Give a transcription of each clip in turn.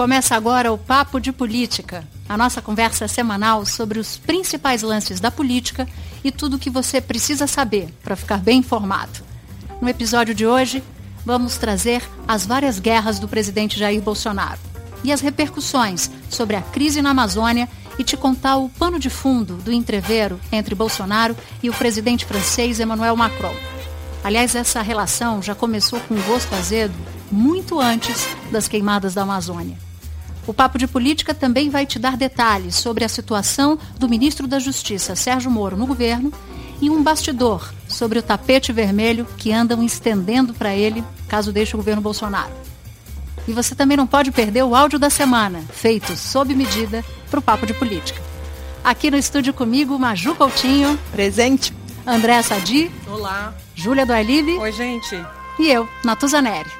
Começa agora o Papo de Política, a nossa conversa semanal sobre os principais lances da política e tudo o que você precisa saber para ficar bem informado. No episódio de hoje, vamos trazer as várias guerras do presidente Jair Bolsonaro e as repercussões sobre a crise na Amazônia e te contar o pano de fundo do entreveiro entre Bolsonaro e o presidente francês Emmanuel Macron. Aliás, essa relação já começou com gosto azedo muito antes das queimadas da Amazônia. O Papo de Política também vai te dar detalhes sobre a situação do ministro da Justiça, Sérgio Moro, no governo e um bastidor sobre o tapete vermelho que andam estendendo para ele caso deixe o governo Bolsonaro. E você também não pode perder o áudio da semana, feito sob medida para o Papo de Política. Aqui no estúdio comigo, Maju Coutinho. Presente. André Sadi. Olá. Júlia Doalive. Oi, gente. E eu, Natuza Neri.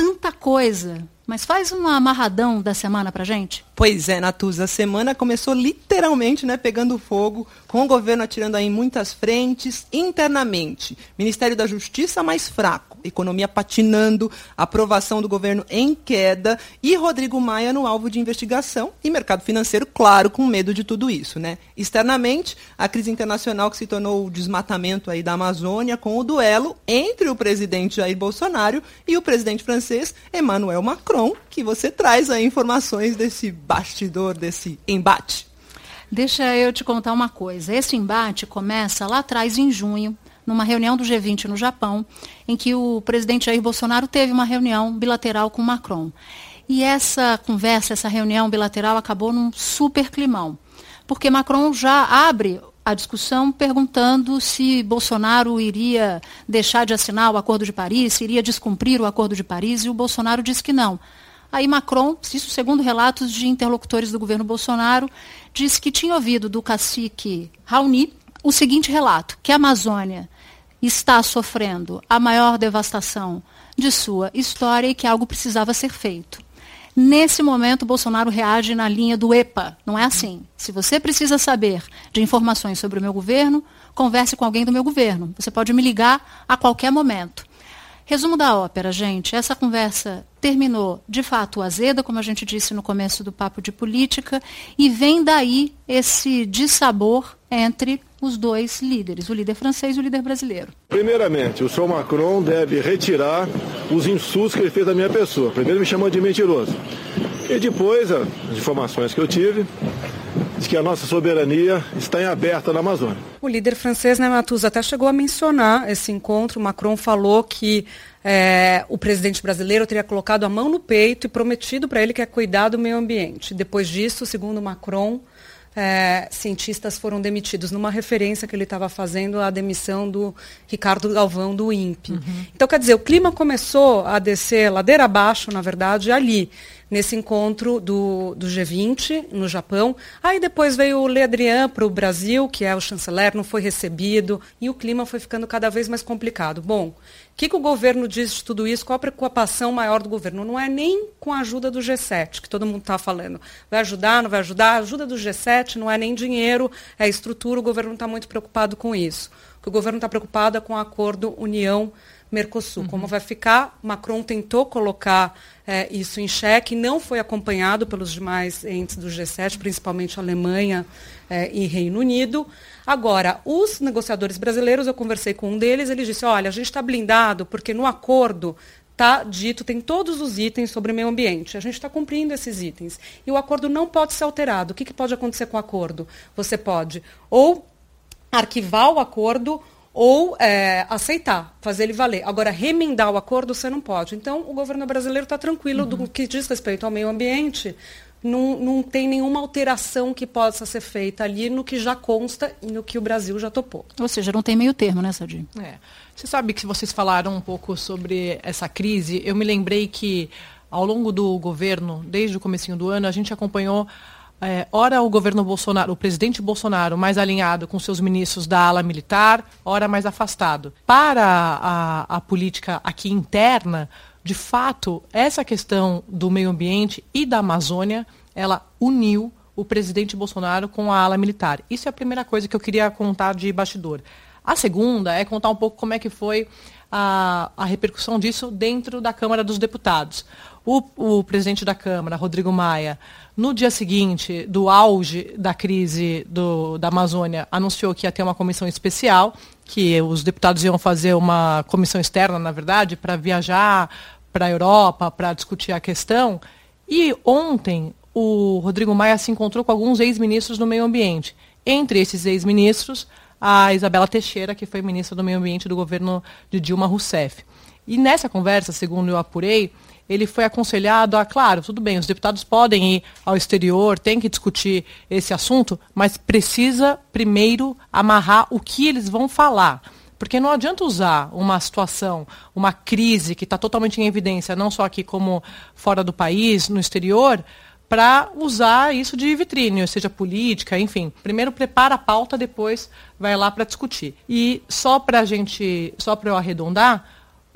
tanta coisa, mas faz um amarradão da semana pra gente. Pois é, Natuza, a semana começou literalmente, né, pegando fogo, com o governo atirando aí em muitas frentes, internamente. Ministério da Justiça mais fraco, economia patinando, aprovação do governo em queda e Rodrigo Maia no alvo de investigação e mercado financeiro, claro, com medo de tudo isso, né? Externamente, a crise internacional que se tornou o desmatamento aí da Amazônia com o duelo entre o presidente Jair Bolsonaro e o presidente francês Emmanuel Macron, que você traz aí informações desse bastidor desse embate? Deixa eu te contar uma coisa. Esse embate começa lá atrás, em junho, numa reunião do G20 no Japão, em que o presidente Jair Bolsonaro teve uma reunião bilateral com Macron. E essa conversa, essa reunião bilateral acabou num super climão, porque Macron já abre a discussão perguntando se Bolsonaro iria deixar de assinar o Acordo de Paris, se iria descumprir o Acordo de Paris, e o Bolsonaro disse que não. Aí Macron, isso segundo relatos de interlocutores do governo Bolsonaro, disse que tinha ouvido do cacique Raoni o seguinte relato, que a Amazônia está sofrendo a maior devastação de sua história e que algo precisava ser feito. Nesse momento, Bolsonaro reage na linha do EPA. Não é assim. Se você precisa saber de informações sobre o meu governo, converse com alguém do meu governo. Você pode me ligar a qualquer momento. Resumo da ópera, gente. Essa conversa terminou, de fato, azeda, como a gente disse no começo do papo de política, e vem daí esse dissabor entre os dois líderes, o líder francês e o líder brasileiro. Primeiramente, o senhor Macron deve retirar os insultos que ele fez da minha pessoa. Primeiro me chamou de mentiroso. E depois, as informações que eu tive, de que a nossa soberania está em aberta na Amazônia. O líder francês, né, Matuza, até chegou a mencionar esse encontro. Macron falou que é, o presidente brasileiro teria colocado a mão no peito e prometido para ele que ia cuidar do meio ambiente. Depois disso, segundo Macron, é, cientistas foram demitidos, numa referência que ele estava fazendo à demissão do Ricardo Galvão do INPE. Uhum. Então, quer dizer, o clima começou a descer ladeira abaixo, na verdade, ali nesse encontro do, do G20 no Japão. Aí depois veio o Le Drian para o Brasil, que é o chanceler, não foi recebido, e o clima foi ficando cada vez mais complicado. Bom, o que, que o governo diz de tudo isso? Qual a preocupação maior do governo? Não é nem com a ajuda do G7, que todo mundo está falando. Vai ajudar, não vai ajudar? A ajuda do G7 não é nem dinheiro, é estrutura, o governo está muito preocupado com isso. O que o governo está preocupado é com o acordo União Mercosul. Uhum. Como vai ficar? Macron tentou colocar é, isso em xeque, não foi acompanhado pelos demais entes do G7, principalmente Alemanha é, e Reino Unido. Agora, os negociadores brasileiros, eu conversei com um deles, ele disse: olha, a gente está blindado porque no acordo está dito, tem todos os itens sobre o meio ambiente. A gente está cumprindo esses itens. E o acordo não pode ser alterado. O que, que pode acontecer com o acordo? Você pode ou arquivar o acordo ou é, aceitar, fazer ele valer. Agora, remendar o acordo você não pode. Então, o governo brasileiro está tranquilo uhum. do que diz respeito ao meio ambiente. Não, não tem nenhuma alteração que possa ser feita ali no que já consta e no que o Brasil já topou. Ou seja, não tem meio termo, né, Sadi? É. Você sabe que vocês falaram um pouco sobre essa crise, eu me lembrei que ao longo do governo, desde o comecinho do ano, a gente acompanhou é, ora o governo Bolsonaro, o presidente Bolsonaro mais alinhado com seus ministros da ala militar, ora mais afastado. Para a, a política aqui interna, de fato, essa questão do meio ambiente e da Amazônia, ela uniu o presidente Bolsonaro com a ala militar. Isso é a primeira coisa que eu queria contar de bastidor. A segunda é contar um pouco como é que foi a, a repercussão disso dentro da Câmara dos Deputados. O, o, presidente da Câmara, Rodrigo Maia, no dia seguinte do auge da crise do, da Amazônia, anunciou que ia ter uma comissão especial, que os deputados iam fazer uma comissão externa, na verdade, para viajar para a Europa, para discutir a questão. E ontem, o Rodrigo Maia se encontrou com alguns ex-ministros do meio ambiente. Entre esses ex-ministros, a Isabela Teixeira, que foi ministra do Meio Ambiente do governo de Dilma Rousseff. E nessa conversa, segundo eu apurei, ele foi aconselhado a, claro, tudo bem, os deputados podem ir ao exterior, tem que discutir esse assunto, mas precisa primeiro amarrar o que eles vão falar. Porque não adianta usar uma situação, uma crise que está totalmente em evidência, não só aqui como fora do país, no exterior, para usar isso de vitrine, ou seja, política, enfim. Primeiro prepara a pauta, depois vai lá para discutir. E só para a gente, só para eu arredondar,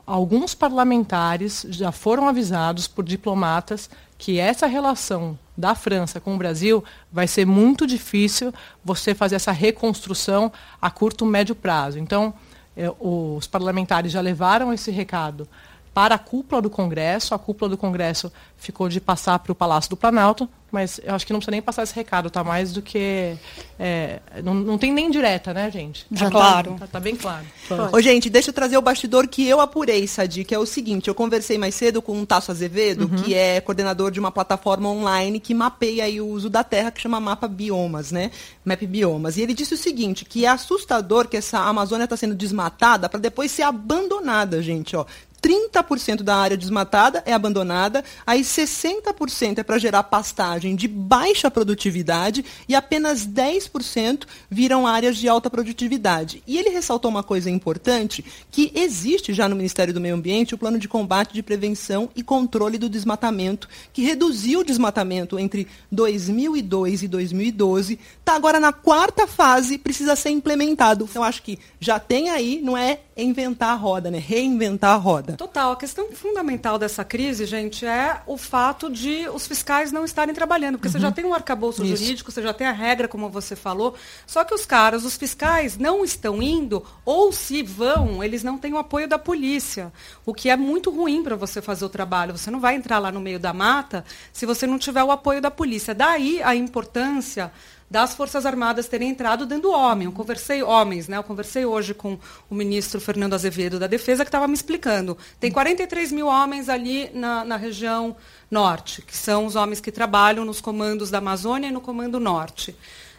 alguns parlamentares já foram avisados por diplomatas que essa relação da França com o Brasil vai ser muito difícil você fazer essa reconstrução a curto, médio prazo. Então, eh, os parlamentares já levaram esse recado para a cúpula do Congresso. A cúpula do Congresso ficou de passar para o Palácio do Planalto, mas eu acho que não precisa nem passar esse recado, tá mais do que. É, não, não tem nem direta, né, gente? Já tá, claro. Tá, tá, bem claro. Ô, gente, deixa eu trazer o bastidor que eu apurei, Sadi, que é o seguinte: eu conversei mais cedo com o Tasso Azevedo, uhum. que é coordenador de uma plataforma online que mapeia o uso da terra, que chama Mapa Biomas, né? Map Biomas. E ele disse o seguinte: que é assustador que essa Amazônia está sendo desmatada para depois ser abandonada, gente. Ó. 30% da área desmatada é abandonada, aí 60% é para gerar pastagem de baixa produtividade e apenas 10% viram áreas de alta produtividade. E ele ressaltou uma coisa importante, que existe já no Ministério do Meio Ambiente o plano de combate de prevenção e controle do desmatamento, que reduziu o desmatamento entre 2002 e 2012, está agora na quarta fase, precisa ser implementado. Eu acho que já tem aí, não é inventar a roda, né? Reinventar a roda. Total. A questão fundamental dessa crise, gente, é o fato de os fiscais não estarem trabalhando. Porque uhum. você já tem um arcabouço Isso. jurídico, você já tem a regra, como você falou. Só que os caras, os fiscais, não estão indo, ou se vão, eles não têm o apoio da polícia. O que é muito ruim para você fazer o trabalho. Você não vai entrar lá no meio da mata se você não tiver o apoio da polícia. Daí a importância das Forças Armadas terem entrado dando homem. Eu conversei, homens, né? Eu conversei hoje com o ministro Fernando Azevedo da Defesa, que estava me explicando. Tem 43 mil homens ali na, na região norte, que são os homens que trabalham nos comandos da Amazônia e no Comando Norte.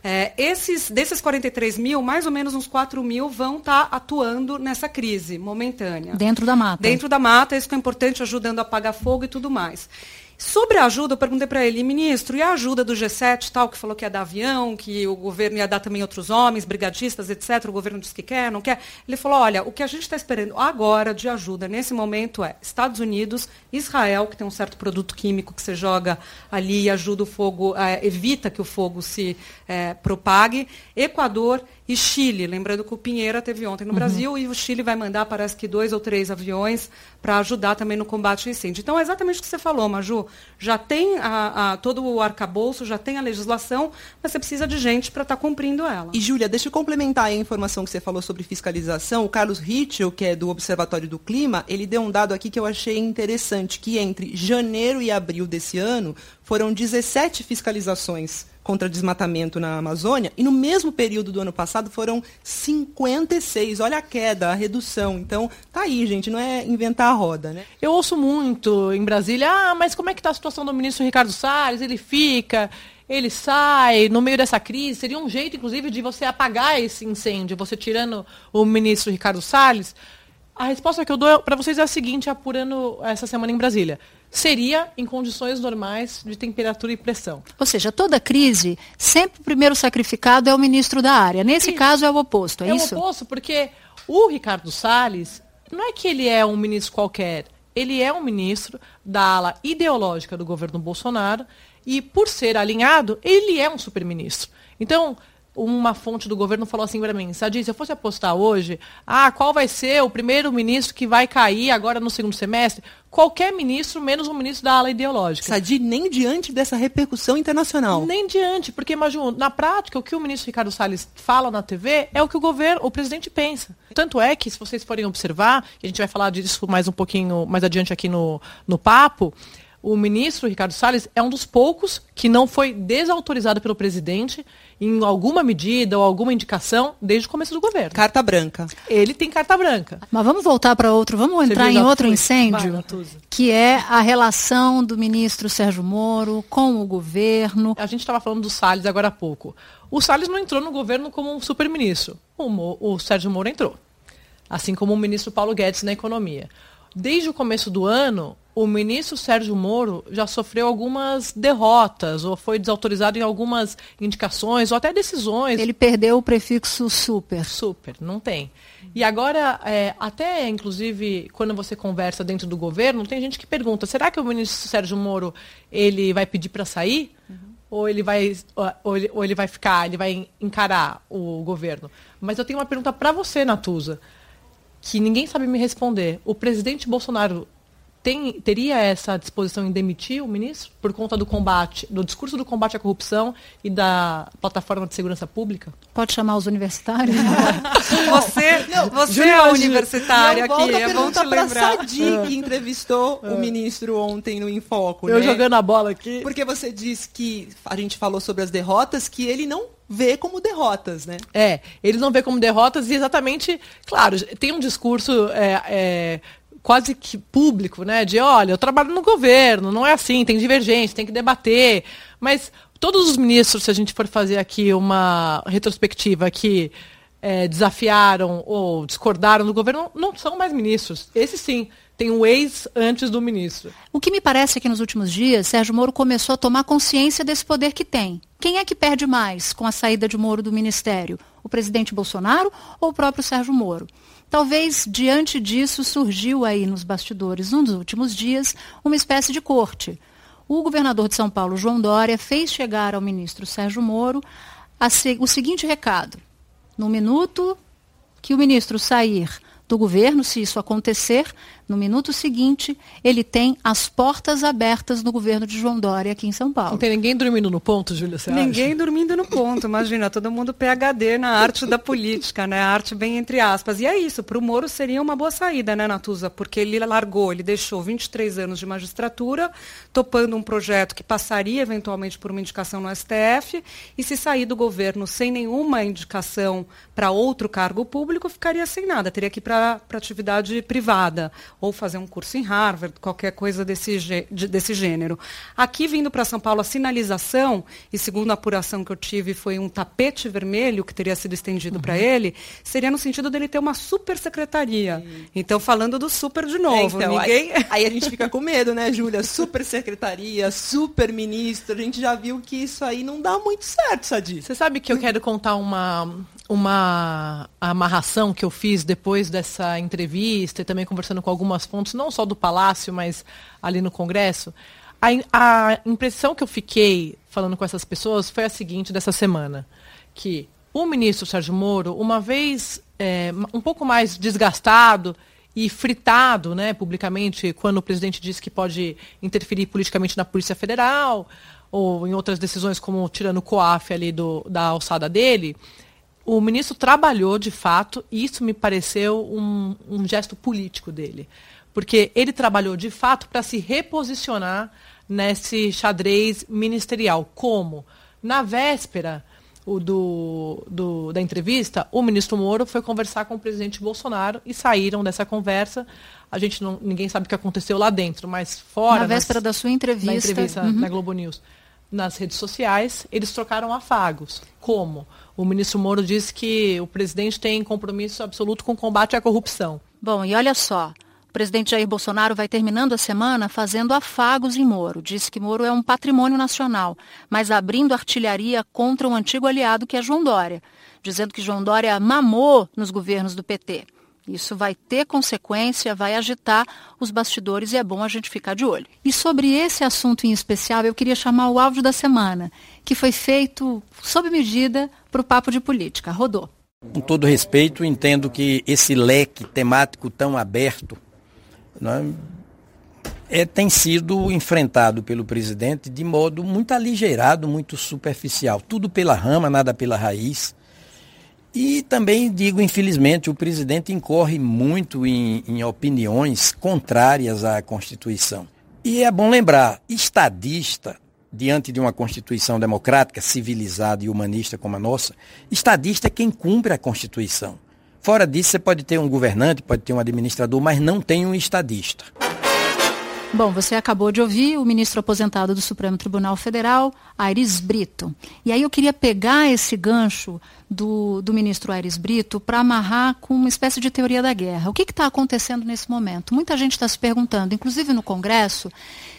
É, esses, desses 43 mil, mais ou menos uns 4 mil vão estar tá atuando nessa crise momentânea. Dentro da mata. Dentro da mata, isso que é importante, ajudando a apagar fogo e tudo mais. Sobre a ajuda, eu perguntei para ele, ministro, e a ajuda do G7, tal, que falou que ia dar avião, que o governo ia dar também outros homens, brigadistas, etc. O governo disse que quer, não quer. Ele falou: olha, o que a gente está esperando agora de ajuda, nesse momento, é Estados Unidos, Israel, que tem um certo produto químico que você joga ali e ajuda o fogo, é, evita que o fogo se é, propague, Equador e Chile. Lembrando que o Pinheira teve ontem no uhum. Brasil e o Chile vai mandar, parece que dois ou três aviões para ajudar também no combate ao incêndio. Então, é exatamente o que você falou, Maju. Já tem a, a, todo o arcabouço, já tem a legislação, mas você precisa de gente para estar tá cumprindo ela. E, Júlia, deixa eu complementar a informação que você falou sobre fiscalização. O Carlos Ritchell, que é do Observatório do Clima, ele deu um dado aqui que eu achei interessante, que entre janeiro e abril desse ano foram 17 fiscalizações contra desmatamento na Amazônia, e no mesmo período do ano passado foram 56. Olha a queda, a redução. Então, tá aí, gente, não é inventar a roda, né? Eu ouço muito em Brasília, ah, mas como é que está a situação do ministro Ricardo Salles? Ele fica, ele sai no meio dessa crise. Seria um jeito, inclusive, de você apagar esse incêndio, você tirando o ministro Ricardo Salles. A resposta que eu dou para vocês é a seguinte, apurando essa semana em Brasília seria em condições normais de temperatura e pressão. Ou seja, toda crise, sempre o primeiro sacrificado é o ministro da área. Nesse caso é o oposto, é, é isso? É o oposto, porque o Ricardo Salles, não é que ele é um ministro qualquer, ele é um ministro da ala ideológica do governo Bolsonaro e, por ser alinhado, ele é um superministro. Então, uma fonte do governo falou assim para mim, Sadi, se eu fosse apostar hoje, ah, qual vai ser o primeiro ministro que vai cair agora no segundo semestre? Qualquer ministro, menos um ministro da ala ideológica. Sadi, nem diante dessa repercussão internacional. Nem diante, porque imagina, na prática, o que o ministro Ricardo Salles fala na TV é o que o governo, o presidente pensa. Tanto é que, se vocês forem observar, e a gente vai falar disso mais um pouquinho mais adiante aqui no, no papo, o ministro Ricardo Salles é um dos poucos que não foi desautorizado pelo presidente em alguma medida ou alguma indicação desde o começo do governo. Carta branca. Ele tem carta branca. Mas vamos voltar para outro, vamos entrar em outro incêndio, Vai, que é a relação do ministro Sérgio Moro com o governo. A gente estava falando do Salles agora há pouco. O Salles não entrou no governo como um super-ministro. O, o Sérgio Moro entrou. Assim como o ministro Paulo Guedes na economia. Desde o começo do ano, o ministro Sérgio Moro já sofreu algumas derrotas, ou foi desautorizado em algumas indicações, ou até decisões. Ele perdeu o prefixo super. Super, não tem. E agora, é, até inclusive, quando você conversa dentro do governo, tem gente que pergunta: será que o ministro Sérgio Moro ele vai pedir para sair? Uhum. Ou ele, vai, ou, ele, ou ele vai ficar, ele vai encarar o governo? Mas eu tenho uma pergunta para você, Natuza que ninguém sabe me responder. O presidente Bolsonaro tem, teria essa disposição em demitir o ministro por conta do combate, do discurso do combate à corrupção e da plataforma de segurança pública? Pode chamar os universitários? você não, você é universitária aqui, é bom te lembrar. Sadi, que é. entrevistou é. o ministro ontem no Infoco. Eu né? jogando a bola aqui. Porque você disse que a gente falou sobre as derrotas, que ele não vê como derrotas, né? É, eles não vê como derrotas e exatamente, claro, tem um discurso é, é, quase que público, né? De olha, eu trabalho no governo, não é assim, tem divergência, tem que debater. Mas todos os ministros, se a gente for fazer aqui uma retrospectiva que é, desafiaram ou discordaram do governo, não são mais ministros. Esse sim tem um ex antes do ministro. O que me parece é que nos últimos dias, Sérgio Moro começou a tomar consciência desse poder que tem. Quem é que perde mais com a saída de Moro do ministério? O presidente Bolsonaro ou o próprio Sérgio Moro? Talvez diante disso surgiu aí nos bastidores, nos últimos dias, uma espécie de corte. O governador de São Paulo, João Dória, fez chegar ao ministro Sérgio Moro o seguinte recado: no minuto que o ministro sair do governo, se isso acontecer, no minuto seguinte, ele tem as portas abertas no governo de João Dória aqui em São Paulo. Não tem ninguém dormindo no ponto, Júlia, você Ninguém acha? dormindo no ponto, imagina, todo mundo PHD na arte da política, né? A arte bem entre aspas. E é isso, para o Moro seria uma boa saída, né, Natuza? Porque ele largou, ele deixou 23 anos de magistratura, topando um projeto que passaria eventualmente por uma indicação no STF, e se sair do governo sem nenhuma indicação para outro cargo público, ficaria sem nada, teria que ir para atividade privada ou fazer um curso em Harvard, qualquer coisa desse, desse gênero. Aqui, vindo para São Paulo, a sinalização, e segundo a apuração que eu tive, foi um tapete vermelho que teria sido estendido uhum. para ele, seria no sentido dele ter uma super secretaria. Uhum. Então, falando do super de novo. É, então, ninguém... aí, aí, a gente fica com medo, né, Júlia? Super secretaria, super ministro, a gente já viu que isso aí não dá muito certo, Sadi. Você sabe que eu quero contar uma, uma amarração que eu fiz depois dessa entrevista e também conversando com algumas fontes, não só do Palácio, mas ali no Congresso. A, a impressão que eu fiquei falando com essas pessoas foi a seguinte dessa semana, que o ministro Sérgio Moro, uma vez é, um pouco mais desgastado e fritado né, publicamente, quando o presidente disse que pode interferir politicamente na Polícia Federal, ou em outras decisões, como tirando o COAF ali do, da alçada dele, o ministro trabalhou de fato, e isso me pareceu um, um gesto político dele. Porque ele trabalhou de fato para se reposicionar nesse xadrez ministerial. Como? Na véspera o do, do, da entrevista, o ministro Moro foi conversar com o presidente Bolsonaro e saíram dessa conversa. A gente não, ninguém sabe o que aconteceu lá dentro, mas fora. Na véspera nas, da sua entrevista. Na entrevista uhum. na Globo News. Nas redes sociais, eles trocaram afagos. Como? O ministro Moro disse que o presidente tem compromisso absoluto com o combate à corrupção. Bom, e olha só, o presidente Jair Bolsonaro vai terminando a semana fazendo afagos em Moro. Disse que Moro é um patrimônio nacional, mas abrindo artilharia contra um antigo aliado que é João Dória, dizendo que João Dória mamou nos governos do PT. Isso vai ter consequência, vai agitar os bastidores e é bom a gente ficar de olho. E sobre esse assunto em especial, eu queria chamar o áudio da semana, que foi feito sob medida para o Papo de Política. Rodou. Com todo respeito, entendo que esse leque temático tão aberto né, é, tem sido enfrentado pelo presidente de modo muito aligeirado, muito superficial. Tudo pela rama, nada pela raiz. E também digo, infelizmente, o presidente incorre muito em, em opiniões contrárias à Constituição. E é bom lembrar, estadista, diante de uma Constituição democrática, civilizada e humanista como a nossa, estadista é quem cumpre a Constituição. Fora disso, você pode ter um governante, pode ter um administrador, mas não tem um estadista. Bom, você acabou de ouvir o ministro aposentado do Supremo Tribunal Federal, Aires Brito. E aí eu queria pegar esse gancho do, do ministro Aires Brito para amarrar com uma espécie de teoria da guerra. O que está acontecendo nesse momento? Muita gente está se perguntando, inclusive no Congresso,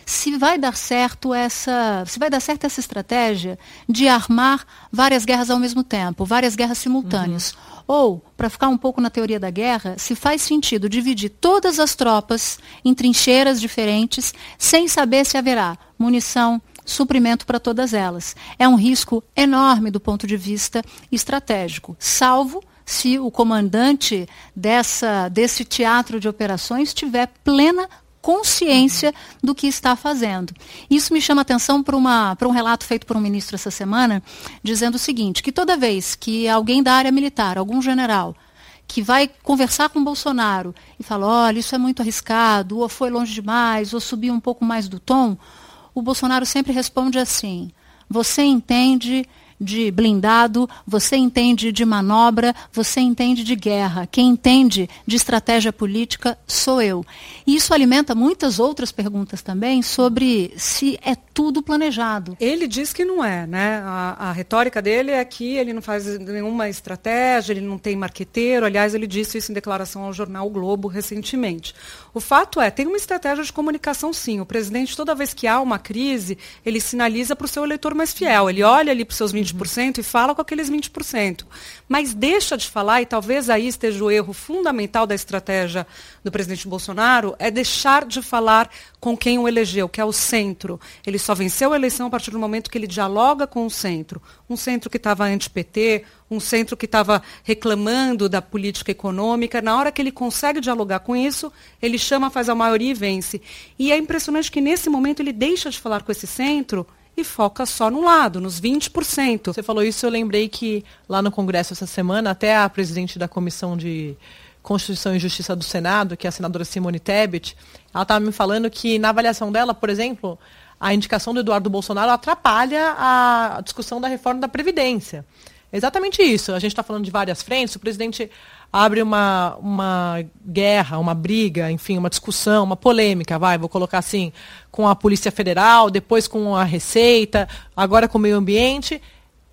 se vai dar certo essa, se vai dar certo essa estratégia de armar várias guerras ao mesmo tempo, várias guerras simultâneas. Uhum. Ou, para ficar um pouco na teoria da guerra, se faz sentido dividir todas as tropas em trincheiras diferentes, sem saber se haverá munição, suprimento para todas elas. É um risco enorme do ponto de vista estratégico, salvo se o comandante dessa, desse teatro de operações tiver plena consciência do que está fazendo. Isso me chama atenção para um relato feito por um ministro essa semana, dizendo o seguinte, que toda vez que alguém da área militar, algum general, que vai conversar com Bolsonaro e fala, olha, isso é muito arriscado, ou foi longe demais, ou subiu um pouco mais do tom, o Bolsonaro sempre responde assim, você entende de blindado, você entende de manobra, você entende de guerra. Quem entende de estratégia política sou eu. E isso alimenta muitas outras perguntas também sobre se é tudo planejado. Ele diz que não é, né? A, a retórica dele é que ele não faz nenhuma estratégia, ele não tem marqueteiro. Aliás, ele disse isso em declaração ao jornal o Globo recentemente. O fato é, tem uma estratégia de comunicação sim. O presidente, toda vez que há uma crise, ele sinaliza para o seu eleitor mais fiel. Ele olha ali para os seus 20% e fala com aqueles 20%. Mas deixa de falar, e talvez aí esteja o erro fundamental da estratégia do presidente Bolsonaro, é deixar de falar com quem o elegeu, que é o centro. Ele só venceu a eleição a partir do momento que ele dialoga com o centro. Um centro que estava anti-PT, um centro que estava reclamando da política econômica. Na hora que ele consegue dialogar com isso, ele chama, faz a maioria e vence. E é impressionante que nesse momento ele deixa de falar com esse centro e foca só no lado, nos 20%. Você falou isso, eu lembrei que lá no Congresso essa semana, até a presidente da Comissão de Constituição e Justiça do Senado, que é a senadora Simone Tebet, ela estava me falando que na avaliação dela, por exemplo, a indicação do Eduardo Bolsonaro atrapalha a discussão da reforma da Previdência. Exatamente isso. A gente está falando de várias frentes. O presidente abre uma, uma guerra, uma briga, enfim, uma discussão, uma polêmica, vai, vou colocar assim, com a Polícia Federal, depois com a Receita, agora com o meio ambiente.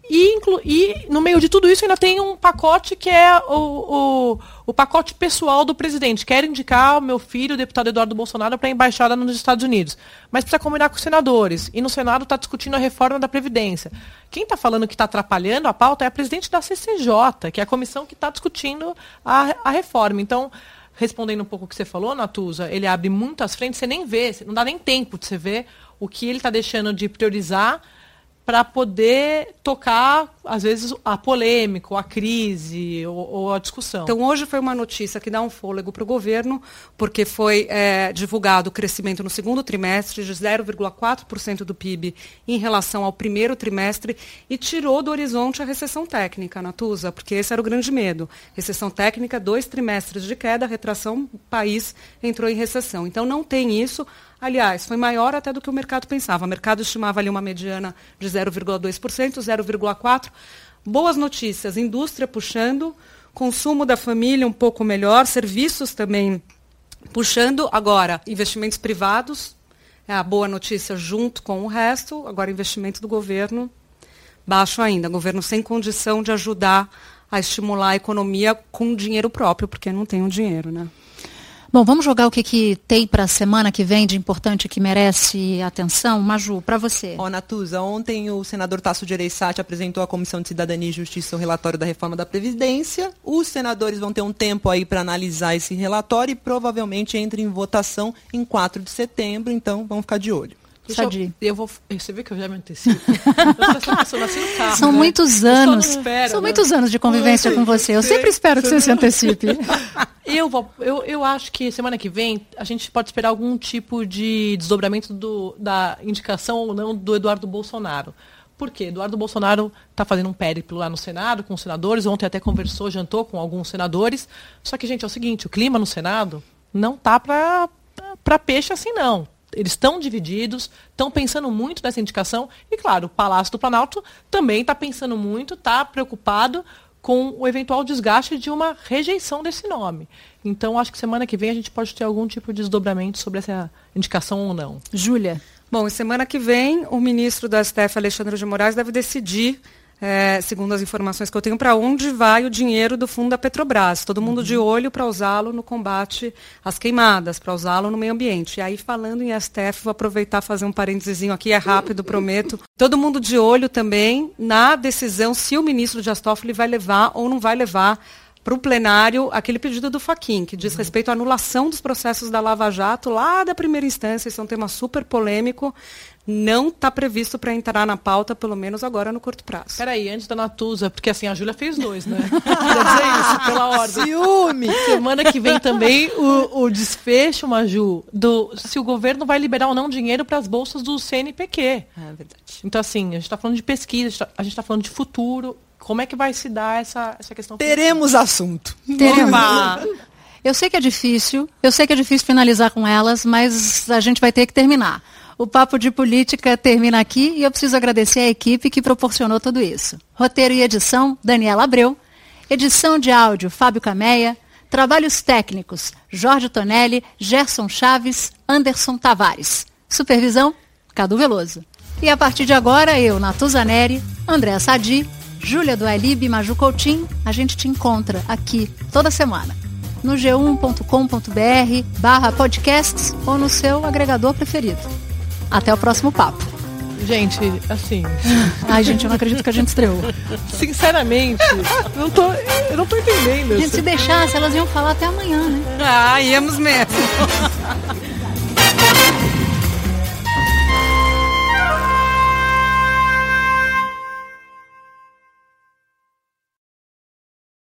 E, e, no meio de tudo isso ainda tem um pacote que é o, o, o pacote pessoal do presidente. Quer indicar o meu filho, o deputado Eduardo Bolsonaro, para a embaixada nos Estados Unidos. Mas precisa combinar com os senadores. E no Senado está discutindo a reforma da Previdência. Quem está falando que está atrapalhando a pauta é a presidente da CCJ, que é a comissão que está discutindo a, a reforma. Então, respondendo um pouco o que você falou, Natuza, ele abre muitas frentes, você nem vê, não dá nem tempo de você ver o que ele está deixando de priorizar para poder tocar, às vezes, a polêmica, ou a crise, ou, ou, a discussão. Então, hoje foi uma notícia que dá um fôlego para o governo, porque foi é, divulgado o crescimento no segundo trimestre de 0,4% do PIB em relação ao primeiro trimestre e tirou do horizonte a recessão técnica, Natuza, porque esse era o grande medo. Recessão técnica, dois trimestres de queda, retração, o país entrou em recessão. Então, não tem isso. Aliás, foi maior até do que o mercado pensava. O mercado estimava ali uma mediana de 0,2%, 0,4%. Boas notícias, indústria puxando, consumo da família um pouco melhor, serviços também puxando. Agora, investimentos privados, é a boa notícia junto com o resto. Agora, investimento do governo, baixo ainda. Governo sem condição de ajudar a estimular a economia com dinheiro próprio, porque não tem o dinheiro, né? Bom, vamos jogar o que, que tem para a semana que vem de importante que merece atenção. Maju, para você. Ó, Natuza, ontem o senador Tasso Gereissati apresentou à Comissão de Cidadania e Justiça o relatório da reforma da Previdência. Os senadores vão ter um tempo aí para analisar esse relatório e provavelmente entre em votação em 4 de setembro, então vamos ficar de olho. Deixa eu, eu, vou. Você vê que eu já me antecipo. carro, São né? muitos anos. São né? muitos anos de convivência com você. Eu sempre espero que você se antecipe. Eu, vou, eu, eu acho que semana que vem a gente pode esperar algum tipo de desdobramento do, da indicação ou não do Eduardo Bolsonaro. Por quê? Eduardo Bolsonaro está fazendo um périplo lá no Senado com os senadores. Ontem até conversou, jantou com alguns senadores. Só que, gente, é o seguinte: o clima no Senado não tá para peixe assim, não eles estão divididos, estão pensando muito nessa indicação. E, claro, o Palácio do Planalto também está pensando muito, está preocupado com o eventual desgaste de uma rejeição desse nome. Então, acho que semana que vem a gente pode ter algum tipo de desdobramento sobre essa indicação ou não. Júlia. Bom, semana que vem, o ministro do STF, Alexandre de Moraes, deve decidir é, segundo as informações que eu tenho, para onde vai o dinheiro do fundo da Petrobras. Todo mundo uhum. de olho para usá-lo no combate às queimadas, para usá-lo no meio ambiente. E aí, falando em STF, vou aproveitar e fazer um parênteses aqui, é rápido, prometo. Todo mundo de olho também na decisão se o ministro Dias Toffoli vai levar ou não vai levar para o plenário aquele pedido do Faquin, que diz uhum. respeito à anulação dos processos da Lava Jato lá da primeira instância. Isso é um tema super polêmico não está previsto para entrar na pauta, pelo menos agora no curto prazo. Peraí, antes da Natuza, porque assim, a Júlia fez dois, né? Queria dizer isso, pela ordem. Ciúme! Semana que vem também o, o desfecho, Maju, do se o governo vai liberar ou não dinheiro para as bolsas do CNPq. É verdade. Então, assim, a gente está falando de pesquisa, a gente está tá falando de futuro. Como é que vai se dar essa, essa questão? Teremos assunto. Teremos. Eu sei que é difícil, eu sei que é difícil finalizar com elas, mas a gente vai ter que terminar. O Papo de Política termina aqui e eu preciso agradecer a equipe que proporcionou tudo isso. Roteiro e edição, Daniela Abreu. Edição de áudio, Fábio Cameia. Trabalhos técnicos, Jorge Tonelli, Gerson Chaves, Anderson Tavares. Supervisão, Cadu Veloso. E a partir de agora, eu, Natuza Neri, Andréa Sadi, Júlia do Alib e Maju Coutinho, a gente te encontra aqui toda semana no g1.com.br barra podcasts ou no seu agregador preferido. Até o próximo papo. Gente, assim. Ai, gente, eu não acredito que a gente estreou. Sinceramente, não tô, eu não tô entendendo. Gente, se deixasse, elas iam falar até amanhã, né? Ah, íamos mesmo.